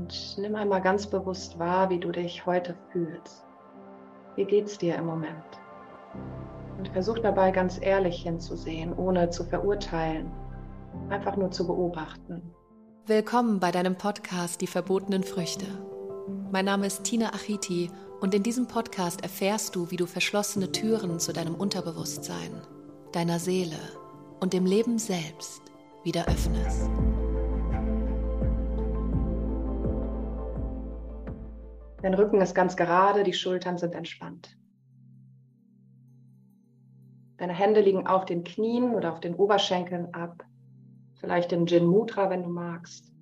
Und nimm einmal ganz bewusst wahr, wie du dich heute fühlst. Wie geht's dir im Moment? Und versuch dabei ganz ehrlich hinzusehen, ohne zu verurteilen, einfach nur zu beobachten. Willkommen bei deinem Podcast Die verbotenen Früchte. Mein Name ist Tina Achiti und in diesem Podcast erfährst du, wie du verschlossene Türen zu deinem Unterbewusstsein, deiner Seele und dem Leben selbst wieder öffnest. Dein Rücken ist ganz gerade, die Schultern sind entspannt. Deine Hände liegen auf den Knien oder auf den Oberschenkeln ab. Vielleicht in Jin Mudra, wenn du magst.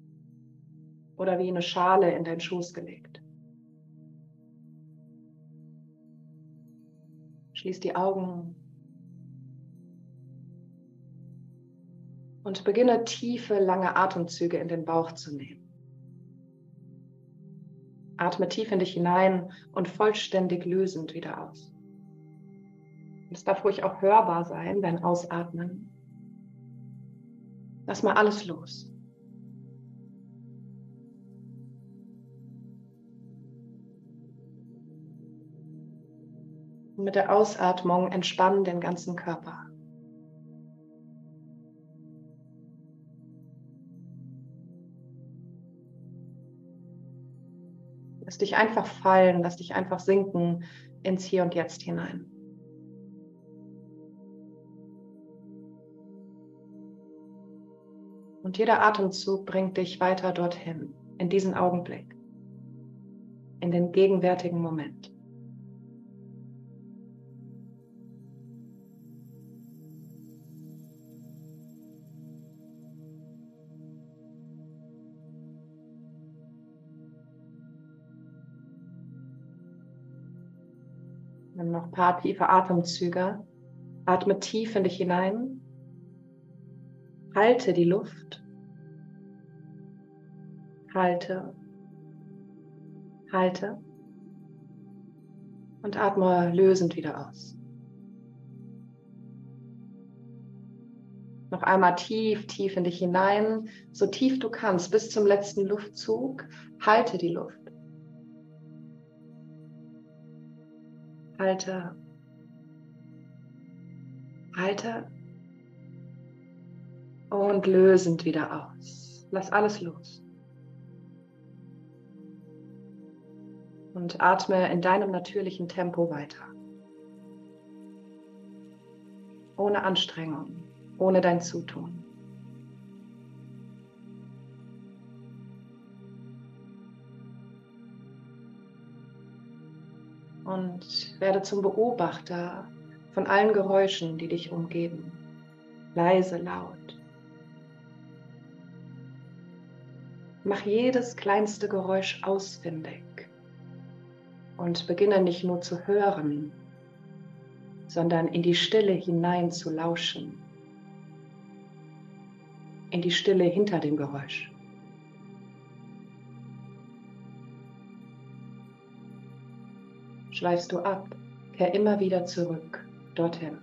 Oder wie eine Schale in deinen Schoß gelegt. Schließ die Augen und beginne tiefe, lange Atemzüge in den Bauch zu nehmen. Atme tief in dich hinein und vollständig lösend wieder aus. Es darf ruhig auch hörbar sein, dein Ausatmen. Lass mal alles los. Und mit der Ausatmung entspannen den ganzen Körper. Dich einfach fallen, lass dich einfach sinken ins Hier und Jetzt hinein. Und jeder Atemzug bringt dich weiter dorthin, in diesen Augenblick, in den gegenwärtigen Moment. Ein paar tiefe Atemzüge. Atme tief in dich hinein. Halte die Luft. Halte. Halte. Und atme lösend wieder aus. Noch einmal tief, tief in dich hinein, so tief du kannst, bis zum letzten Luftzug. Halte die Luft. Halte. Halte. Und lösend wieder aus. Lass alles los. Und atme in deinem natürlichen Tempo weiter. Ohne Anstrengung, ohne dein Zutun. Und werde zum Beobachter von allen Geräuschen, die dich umgeben. Leise, laut. Mach jedes kleinste Geräusch ausfindig und beginne nicht nur zu hören, sondern in die Stille hinein zu lauschen, in die Stille hinter dem Geräusch. Schweifst du ab, kehr immer wieder zurück dorthin.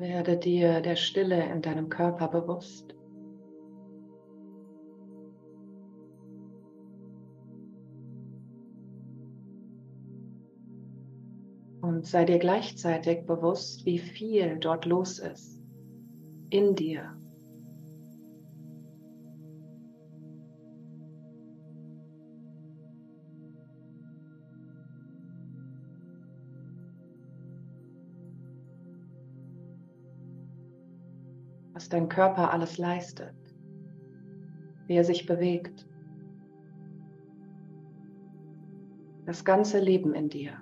Werde dir der Stille in deinem Körper bewusst. Und sei dir gleichzeitig bewusst, wie viel dort los ist in dir. Was dein Körper alles leistet, wie er sich bewegt, das ganze Leben in dir.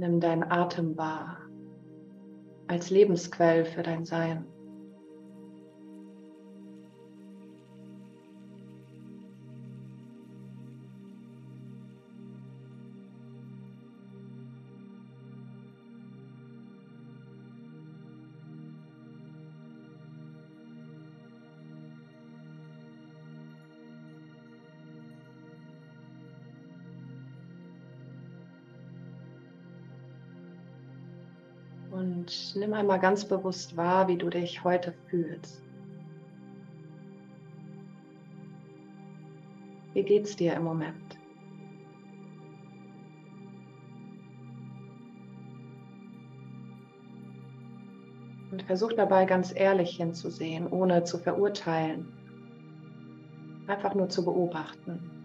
Nimm deinen Atem wahr als Lebensquell für dein Sein. Und nimm einmal ganz bewusst wahr, wie du dich heute fühlst. Wie geht's dir im Moment? Und versuch dabei ganz ehrlich hinzusehen, ohne zu verurteilen. Einfach nur zu beobachten.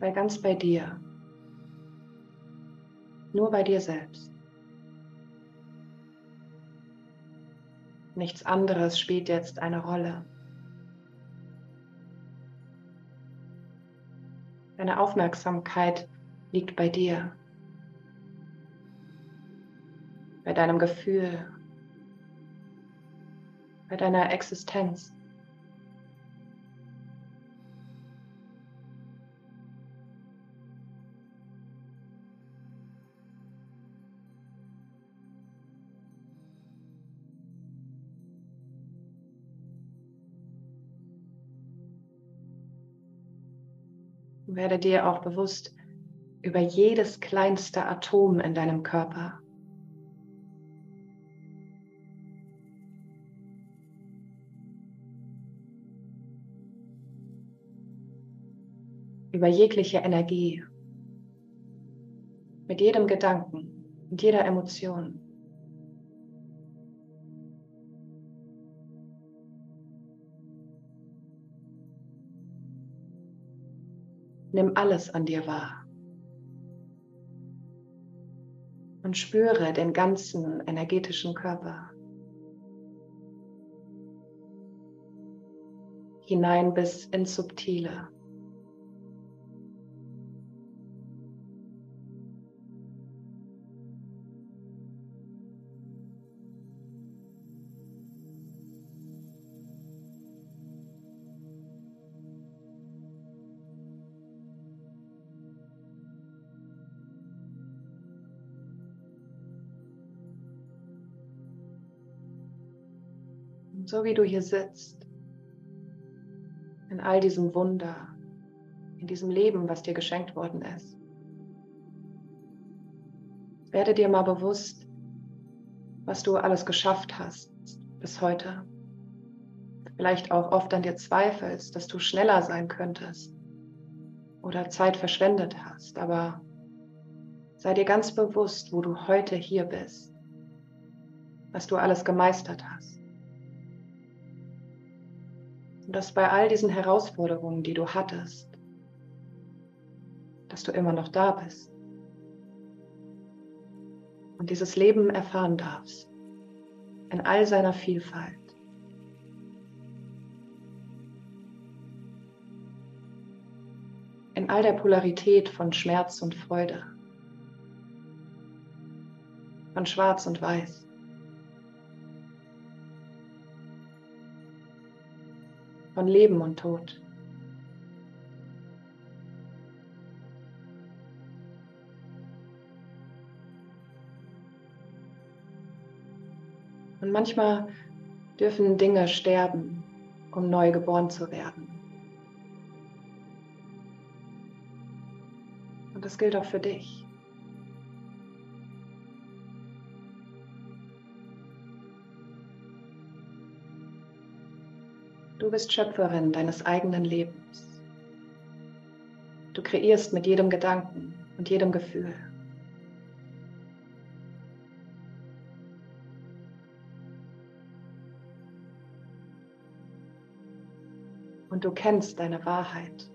Sei ganz bei dir. Nur bei dir selbst. Nichts anderes spielt jetzt eine Rolle. Deine Aufmerksamkeit liegt bei dir, bei deinem Gefühl, bei deiner Existenz. Werde dir auch bewusst über jedes kleinste Atom in deinem Körper. Über jegliche Energie, mit jedem Gedanken und jeder Emotion. Nimm alles an dir wahr. Und spüre den ganzen energetischen Körper. Hinein bis ins Subtile. So wie du hier sitzt, in all diesem Wunder, in diesem Leben, was dir geschenkt worden ist. Werde dir mal bewusst, was du alles geschafft hast bis heute. Vielleicht auch oft an dir zweifelst, dass du schneller sein könntest oder Zeit verschwendet hast, aber sei dir ganz bewusst, wo du heute hier bist, was du alles gemeistert hast. Dass bei all diesen Herausforderungen, die du hattest, dass du immer noch da bist und dieses Leben erfahren darfst in all seiner Vielfalt. In all der Polarität von Schmerz und Freude, von Schwarz und Weiß. Von Leben und Tod. Und manchmal dürfen Dinge sterben, um neu geboren zu werden. Und das gilt auch für dich. Du bist Schöpferin deines eigenen Lebens. Du kreierst mit jedem Gedanken und jedem Gefühl. Und du kennst deine Wahrheit.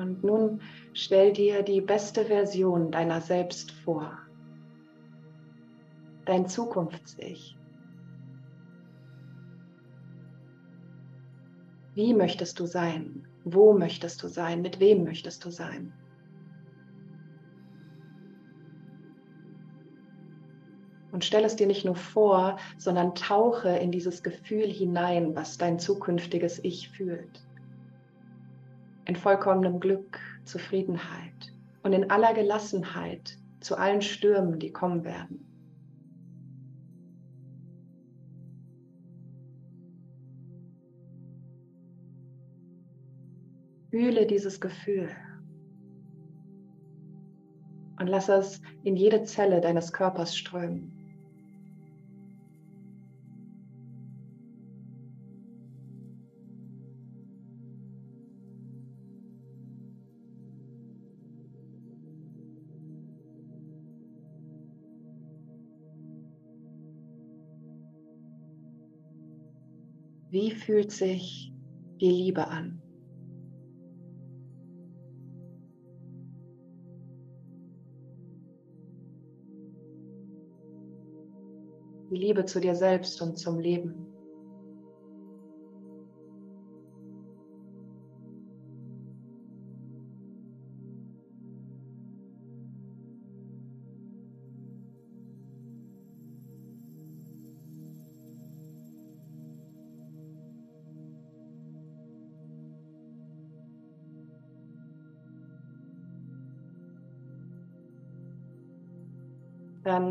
Und nun stell dir die beste Version deiner selbst vor. Dein Zukunfts-Ich. Wie möchtest du sein? Wo möchtest du sein? Mit wem möchtest du sein? Und stell es dir nicht nur vor, sondern tauche in dieses Gefühl hinein, was dein zukünftiges Ich fühlt in vollkommenem Glück, Zufriedenheit und in aller Gelassenheit zu allen Stürmen, die kommen werden. Fühle dieses Gefühl und lass es in jede Zelle deines Körpers strömen. Wie fühlt sich die Liebe an? Die Liebe zu dir selbst und zum Leben.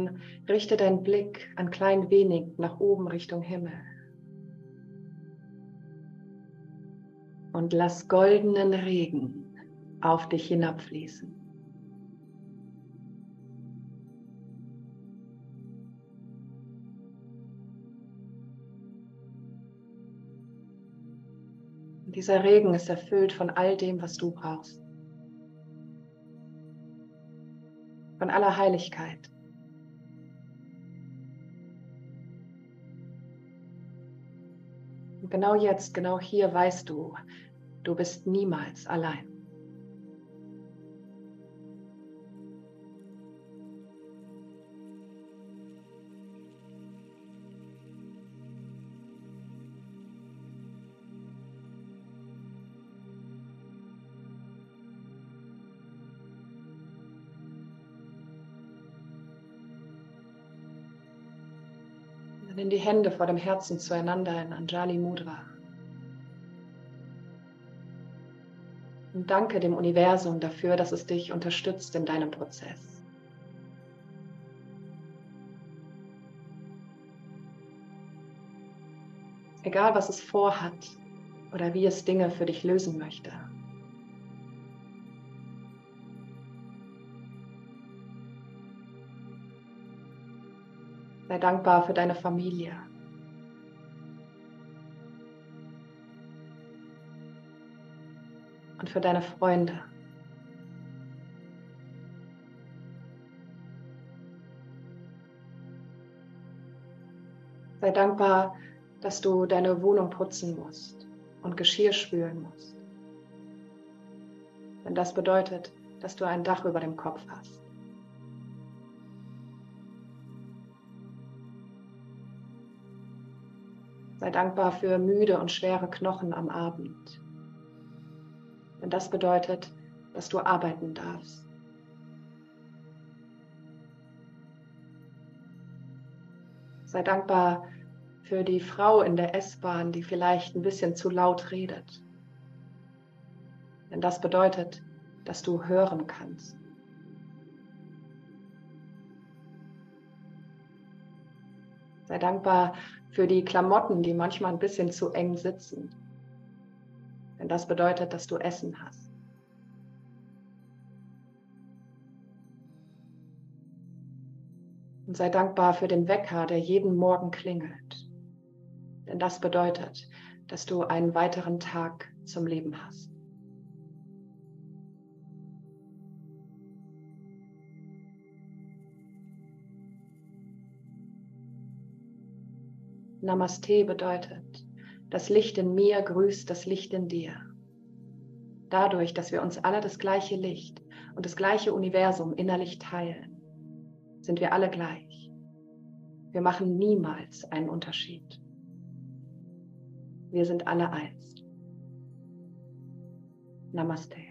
Dann richte deinen Blick ein klein wenig nach oben Richtung Himmel. Und lass goldenen Regen auf dich hinabfließen. Und dieser Regen ist erfüllt von all dem, was du brauchst. Von aller Heiligkeit. Genau jetzt, genau hier weißt du, du bist niemals allein. Nimm die Hände vor dem Herzen zueinander in Anjali Mudra. Und danke dem Universum dafür, dass es dich unterstützt in deinem Prozess. Egal was es vorhat oder wie es Dinge für dich lösen möchte. Sei dankbar für deine Familie. und für deine Freunde. Sei dankbar, dass du deine Wohnung putzen musst und Geschirr spülen musst. Denn das bedeutet, dass du ein Dach über dem Kopf hast. Sei dankbar für müde und schwere Knochen am Abend. Denn das bedeutet, dass du arbeiten darfst. Sei dankbar für die Frau in der S-Bahn, die vielleicht ein bisschen zu laut redet. Denn das bedeutet, dass du hören kannst. Sei dankbar für die Klamotten, die manchmal ein bisschen zu eng sitzen. Denn das bedeutet, dass du Essen hast. Und sei dankbar für den Wecker, der jeden Morgen klingelt. Denn das bedeutet, dass du einen weiteren Tag zum Leben hast. Namaste bedeutet, das Licht in mir grüßt das Licht in dir. Dadurch, dass wir uns alle das gleiche Licht und das gleiche Universum innerlich teilen, sind wir alle gleich. Wir machen niemals einen Unterschied. Wir sind alle eins. Namaste.